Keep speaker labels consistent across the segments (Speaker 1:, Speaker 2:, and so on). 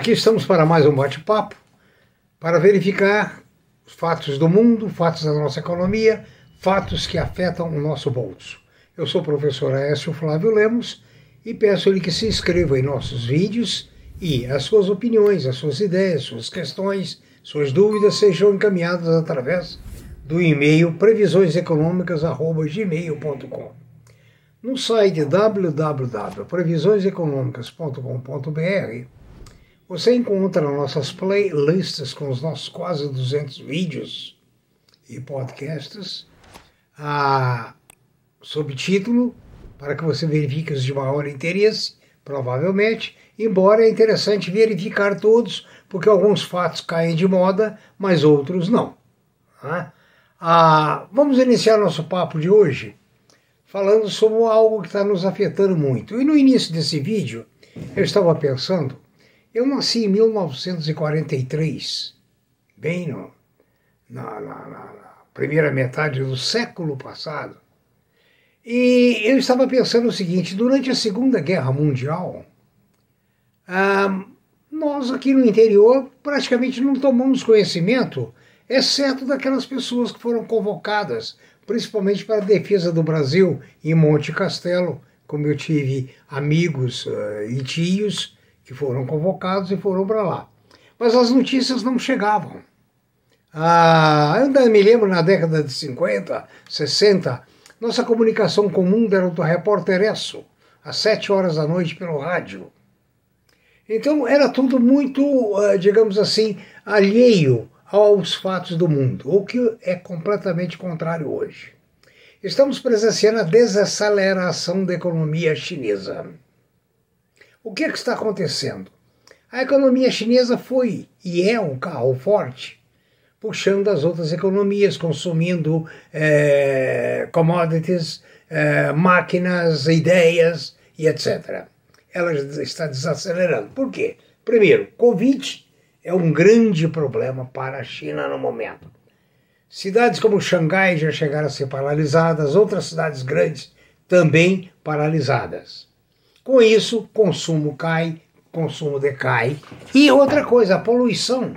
Speaker 1: Aqui estamos para mais um bate-papo, para verificar os fatos do mundo, fatos da nossa economia, fatos que afetam o nosso bolso. Eu sou o professor Aécio Flávio Lemos e peço-lhe que se inscreva em nossos vídeos e as suas opiniões, as suas ideias, suas questões, suas dúvidas sejam encaminhadas através do e-mail previsioneseconômicas.gmail.com. No site www.previsioneseconômicas.com.br você encontra nossas playlists com os nossos quase 200 vídeos e podcasts, a subtítulo para que você verifique os de maior interesse, provavelmente, embora é interessante verificar todos, porque alguns fatos caem de moda, mas outros não. Tá? Ah, vamos iniciar nosso papo de hoje falando sobre algo que está nos afetando muito. E no início desse vídeo, eu estava pensando, eu nasci em 1943, bem no, na, na, na primeira metade do século passado, e eu estava pensando o seguinte: durante a Segunda Guerra Mundial, nós aqui no interior praticamente não tomamos conhecimento, exceto daquelas pessoas que foram convocadas principalmente para a defesa do Brasil em Monte Castelo, como eu tive amigos uh, e tios que foram convocados e foram para lá. Mas as notícias não chegavam. Ah, eu ainda me lembro na década de 50, 60, nossa comunicação comum era do repórter Esso, às sete horas da noite pelo rádio. Então era tudo muito, uh, digamos assim, alheio aos fatos do mundo, o que é completamente contrário hoje. Estamos presenciando a desaceleração da economia chinesa. O que, é que está acontecendo? A economia chinesa foi e é um carro forte, puxando as outras economias, consumindo é, commodities, é, máquinas, ideias e etc. Ela está desacelerando. Por quê? Primeiro, Covid é um grande problema para a China no momento. Cidades como Xangai já chegaram a ser paralisadas, outras cidades grandes também paralisadas. Com isso, consumo cai, consumo decai. E outra coisa, a poluição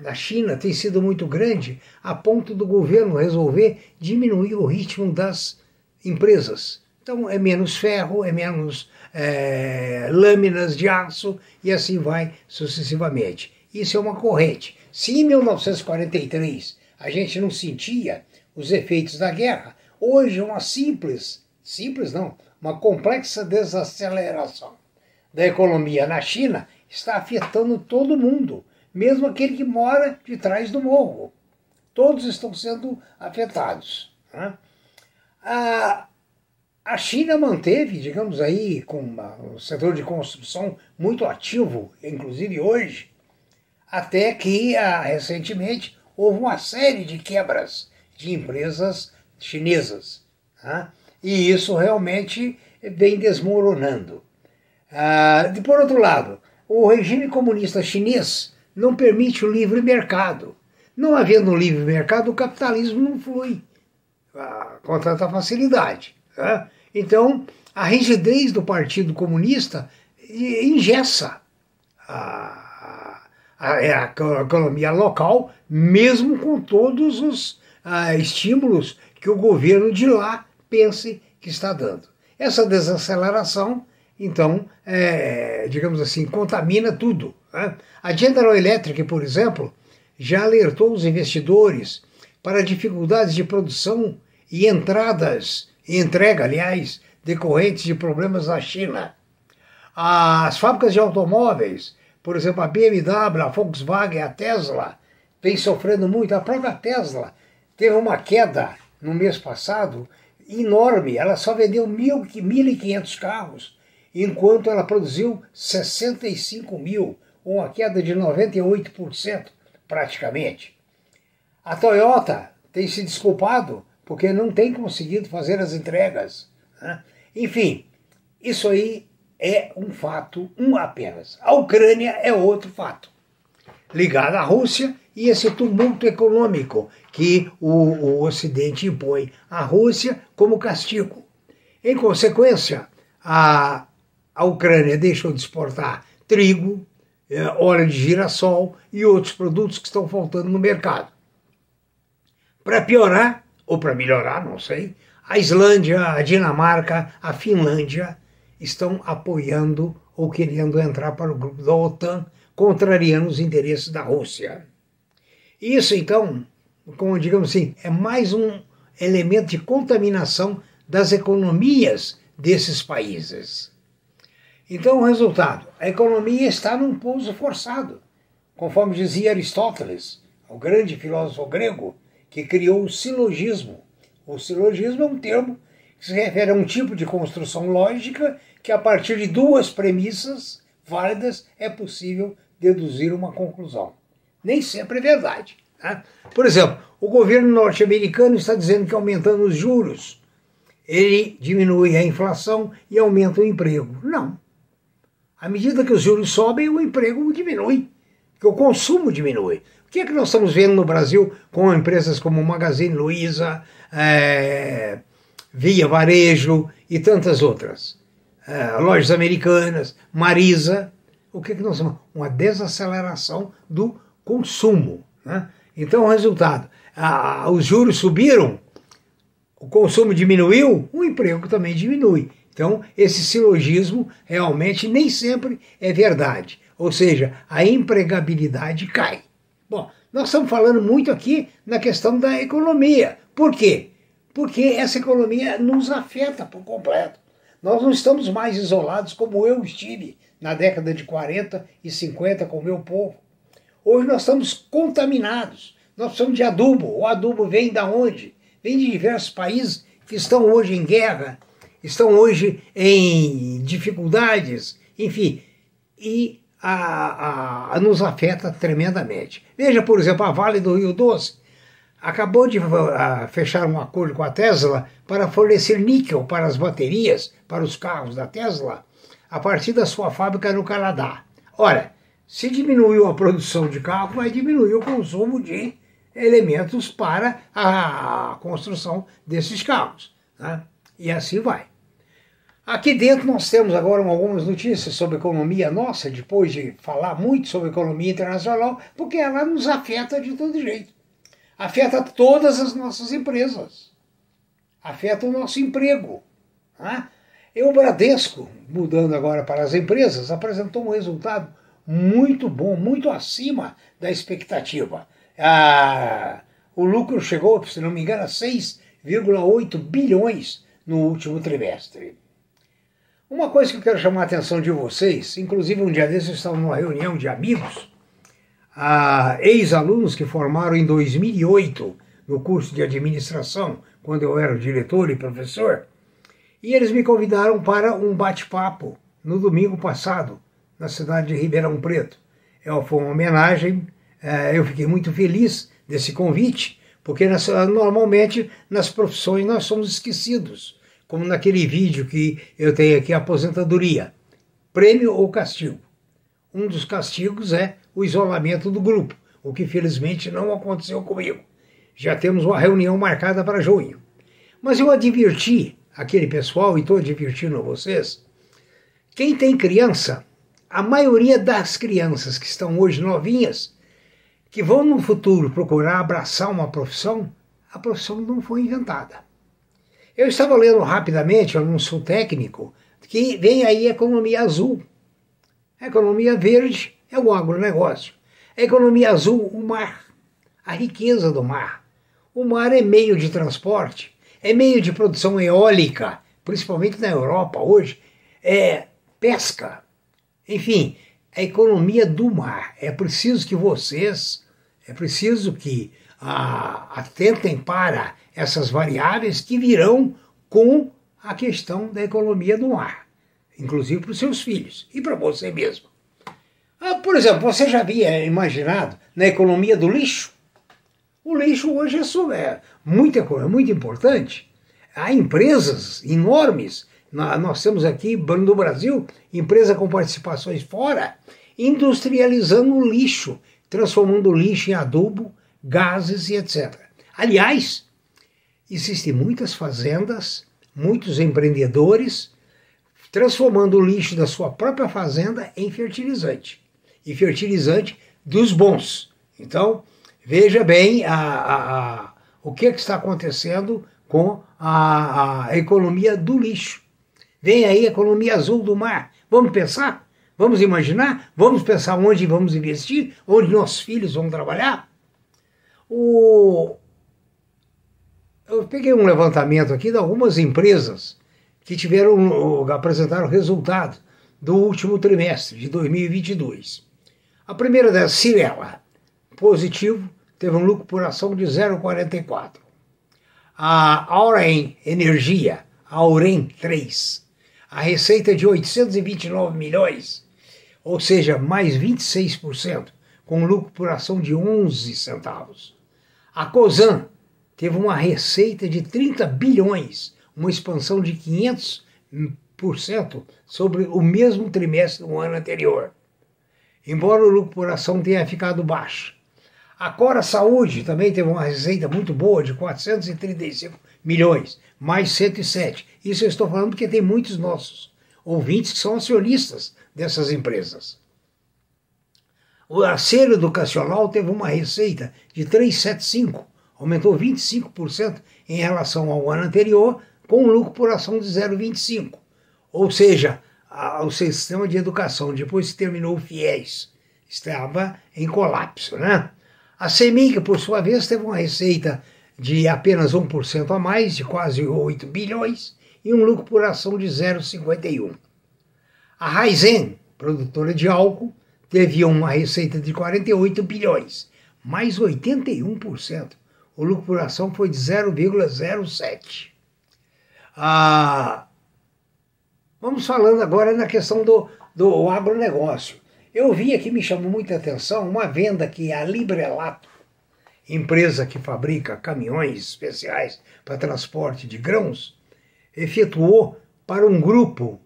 Speaker 1: da China tem sido muito grande a ponto do governo resolver diminuir o ritmo das empresas. Então é menos ferro, é menos é, lâminas de aço e assim vai sucessivamente. Isso é uma corrente. Se em 1943 a gente não sentia os efeitos da guerra, hoje uma simples, simples não, uma complexa desaceleração da economia na China está afetando todo mundo, mesmo aquele que mora de trás do morro. Todos estão sendo afetados. Né? A, a China manteve, digamos aí, com uma, um setor de construção muito ativo, inclusive hoje, até que ah, recentemente houve uma série de quebras de empresas chinesas. Tá? E isso realmente vem desmoronando. Ah, por outro lado, o regime comunista chinês não permite o livre mercado. Não havendo livre mercado, o capitalismo não flui ah, com tanta facilidade. Tá? Então, a rigidez do Partido Comunista engessa a a, a economia local, mesmo com todos os ah, estímulos que o governo de lá pense que está dando. Essa desaceleração, então, é, digamos assim, contamina tudo. Né? A General Electric, por exemplo, já alertou os investidores para dificuldades de produção e entradas, e entrega, aliás, decorrentes de problemas na China. As fábricas de automóveis por exemplo, a BMW, a Volkswagen, a Tesla, vem sofrendo muito. A própria Tesla teve uma queda no mês passado enorme. Ela só vendeu 1.500 carros, enquanto ela produziu 65 mil, uma queda de 98% praticamente. A Toyota tem se desculpado porque não tem conseguido fazer as entregas. Né? Enfim, isso aí é um fato, um apenas. A Ucrânia é outro fato, ligado à Rússia e esse tumulto econômico que o, o Ocidente impõe à Rússia como castigo. Em consequência, a, a Ucrânia deixou de exportar trigo, é, óleo de girassol e outros produtos que estão faltando no mercado. Para piorar, ou para melhorar, não sei, a Islândia, a Dinamarca, a Finlândia estão apoiando ou querendo entrar para o grupo da OTAN, contrariando os interesses da Rússia. Isso, então, como digamos assim, é mais um elemento de contaminação das economias desses países. Então, o resultado: a economia está num pouso forçado, conforme dizia Aristóteles, o grande filósofo grego que criou o silogismo. O silogismo é um termo que se refere a um tipo de construção lógica que, a partir de duas premissas válidas, é possível deduzir uma conclusão. Nem sempre é verdade. Né? Por exemplo, o governo norte-americano está dizendo que aumentando os juros ele diminui a inflação e aumenta o emprego. Não. À medida que os juros sobem, o emprego diminui, que o consumo diminui. O que é que nós estamos vendo no Brasil com empresas como Magazine Luiza, é, Via Varejo e tantas outras? É, lojas americanas, Marisa. O que é que nós estamos? Uma desaceleração do consumo. Né? Então, o resultado: a, os juros subiram, o consumo diminuiu, o emprego também diminui. Então, esse silogismo realmente nem sempre é verdade. Ou seja, a empregabilidade cai. Bom, nós estamos falando muito aqui na questão da economia. Por quê? Porque essa economia nos afeta por completo. Nós não estamos mais isolados como eu estive na década de 40 e 50 com o meu povo. Hoje nós estamos contaminados. Nós precisamos de adubo. O adubo vem da onde? Vem de diversos países que estão hoje em guerra estão hoje em dificuldades, enfim, e a, a, a nos afeta tremendamente. Veja, por exemplo, a Vale do Rio Doce acabou de a, fechar um acordo com a Tesla para fornecer níquel para as baterias, para os carros da Tesla, a partir da sua fábrica no Canadá. Ora, se diminuiu a produção de carro, vai diminuir o consumo de elementos para a construção desses carros. Né? E assim vai. Aqui dentro nós temos agora algumas notícias sobre economia nossa, depois de falar muito sobre economia internacional, porque ela nos afeta de todo jeito. Afeta todas as nossas empresas. Afeta o nosso emprego. Né? E o Bradesco, mudando agora para as empresas, apresentou um resultado muito bom, muito acima da expectativa. Ah, o lucro chegou, se não me engano, a 6,8 bilhões no último trimestre. Uma coisa que eu quero chamar a atenção de vocês, inclusive um dia desses eu estava numa reunião de amigos, ex-alunos que formaram em 2008 no curso de administração, quando eu era diretor e professor, e eles me convidaram para um bate-papo no domingo passado, na cidade de Ribeirão Preto. É, foi uma homenagem, é, eu fiquei muito feliz desse convite, porque normalmente nas profissões nós somos esquecidos como naquele vídeo que eu tenho aqui, aposentadoria. Prêmio ou castigo? Um dos castigos é o isolamento do grupo, o que felizmente não aconteceu comigo. Já temos uma reunião marcada para junho. Mas eu adverti aquele pessoal, e estou advertindo vocês, quem tem criança, a maioria das crianças que estão hoje novinhas, que vão no futuro procurar abraçar uma profissão, a profissão não foi inventada. Eu estava lendo rapidamente, não sou técnico, que vem aí a economia azul. A economia verde é o agronegócio. A economia azul, o mar, a riqueza do mar. O mar é meio de transporte, é meio de produção eólica, principalmente na Europa hoje, é pesca. Enfim, a economia do mar. É preciso que vocês, é preciso que ah, atentem para essas variáveis que virão com a questão da economia do mar, inclusive para os seus filhos e para você mesmo. Ah, por exemplo, você já havia imaginado na economia do lixo? O lixo hoje é, é muito, é muito importante. Há empresas enormes, nós temos aqui no Brasil, empresa com participações fora, industrializando o lixo, transformando o lixo em adubo, gases e etc. Aliás, existem muitas fazendas, muitos empreendedores transformando o lixo da sua própria fazenda em fertilizante. E fertilizante dos bons. Então, veja bem a, a, a, o que, que, está acontecendo com a, economia do lixo. Vem aí a economia azul do mar. Vamos pensar? Vamos imaginar? Vamos pensar onde vamos investir? Onde nossos filhos vão trabalhar? O... Eu peguei um levantamento aqui de algumas empresas que tiveram apresentaram resultado do último trimestre de 2022. A primeira delas, Cirela, positivo, teve um lucro por ação de 0,44. A Auren Energia, Auren 3, a receita de 829 milhões, ou seja, mais 26%, com lucro por ação de 11 centavos. A Cosan teve uma receita de 30 bilhões, uma expansão de 500% sobre o mesmo trimestre do ano anterior. Embora o lucro por ação tenha ficado baixo. A Cora Saúde também teve uma receita muito boa de 435 milhões, mais 107. Isso eu estou falando porque tem muitos nossos ouvintes que são acionistas dessas empresas. O Acero Educacional teve uma receita de 375, aumentou 25% em relação ao ano anterior, com um lucro por ação de 0,25. Ou seja, a, o sistema de educação, depois que terminou o FIES, estava em colapso. Né? A CEMIG, por sua vez, teve uma receita de apenas 1% a mais, de quase 8 bilhões, e um lucro por ação de 0,51. A Raizen, produtora de álcool, teve uma receita de 48 bilhões, mais 81%. O lucro por ação foi de 0,07. Ah, vamos falando agora na questão do, do agronegócio. Eu vi aqui, me chamou muita atenção, uma venda que a Librelato, empresa que fabrica caminhões especiais para transporte de grãos, efetuou para um grupo,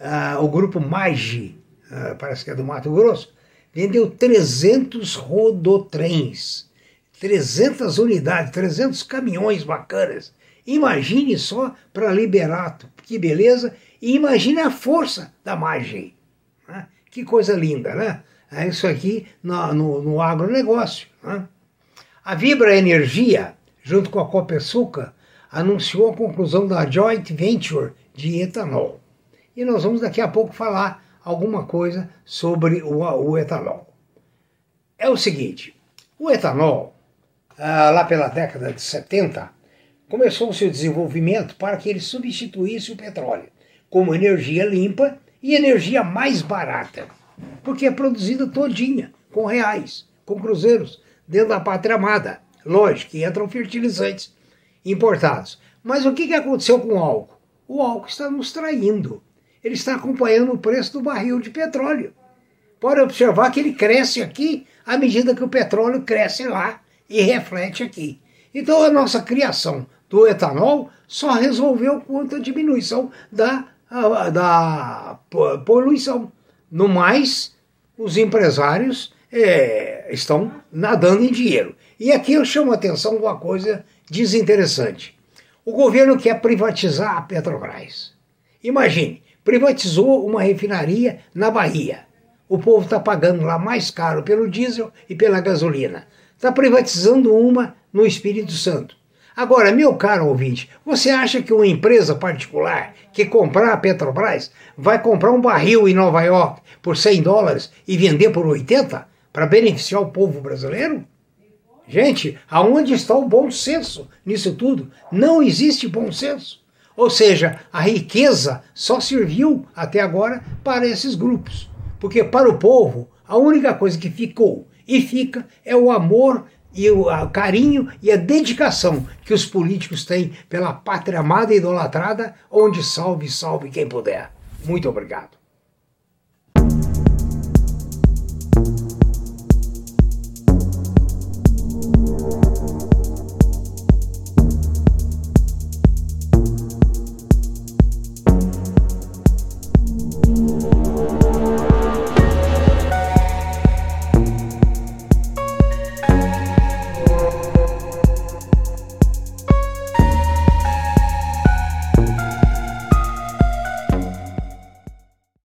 Speaker 1: uh, o grupo MAGI, uh, parece que é do Mato Grosso, vendeu 300 rodotrens, 300 unidades, 300 caminhões bacanas Imagine só para Liberato, que beleza, e imagine a força da margem. Né? Que coisa linda, né? É isso aqui no, no, no agronegócio. Né? A Vibra Energia, junto com a Copesuca, anunciou a conclusão da joint venture de etanol. E nós vamos daqui a pouco falar alguma coisa sobre o, o etanol. É o seguinte, o etanol, ah, lá pela década de 70, começou o seu desenvolvimento para que ele substituísse o petróleo como energia limpa e energia mais barata, porque é produzida todinha, com reais, com cruzeiros, dentro da pátria amada. Lógico que entram fertilizantes importados. Mas o que aconteceu com o álcool? O álcool está nos traindo. Ele está acompanhando o preço do barril de petróleo. Pode observar que ele cresce aqui à medida que o petróleo cresce lá e reflete aqui. Então a nossa criação do etanol só resolveu quanto a diminuição da, da poluição. No mais, os empresários é, estão nadando em dinheiro. E aqui eu chamo a atenção de uma coisa desinteressante. O governo quer privatizar a Petrobras. Imagine, privatizou uma refinaria na Bahia. O povo está pagando lá mais caro pelo diesel e pela gasolina. Está privatizando uma no Espírito Santo. Agora, meu caro ouvinte, você acha que uma empresa particular que comprar a Petrobras vai comprar um barril em Nova York por 100 dólares e vender por 80 para beneficiar o povo brasileiro? Gente, aonde está o bom senso nisso tudo? Não existe bom senso. Ou seja, a riqueza só serviu até agora para esses grupos. Porque para o povo, a única coisa que ficou e fica é o amor e o, carinho e a dedicação que os políticos têm pela pátria amada e idolatrada, onde salve, salve quem puder. Muito obrigado.